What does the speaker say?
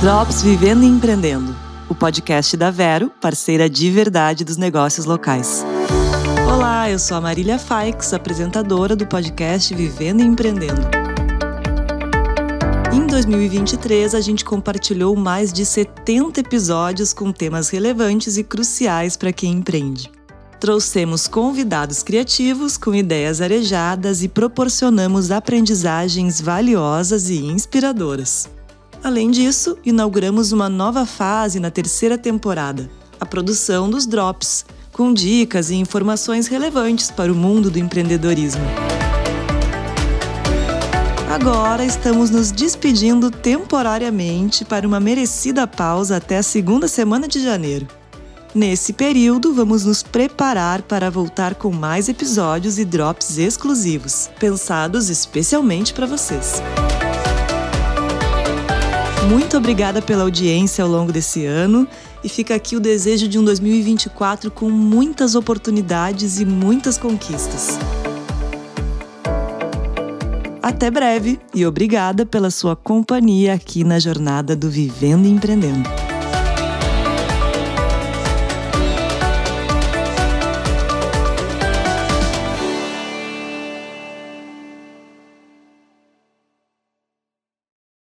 Drops Vivendo e Empreendendo, o podcast da Vero, parceira de verdade dos negócios locais. Olá, eu sou a Marília Faix, apresentadora do podcast Vivendo e Empreendendo. Em 2023, a gente compartilhou mais de 70 episódios com temas relevantes e cruciais para quem empreende. Trouxemos convidados criativos com ideias arejadas e proporcionamos aprendizagens valiosas e inspiradoras. Além disso, inauguramos uma nova fase na terceira temporada, a produção dos Drops, com dicas e informações relevantes para o mundo do empreendedorismo. Agora estamos nos despedindo temporariamente para uma merecida pausa até a segunda semana de janeiro. Nesse período, vamos nos preparar para voltar com mais episódios e drops exclusivos, pensados especialmente para vocês. Muito obrigada pela audiência ao longo desse ano e fica aqui o desejo de um 2024 com muitas oportunidades e muitas conquistas. Até breve e obrigada pela sua companhia aqui na jornada do Vivendo e Empreendendo.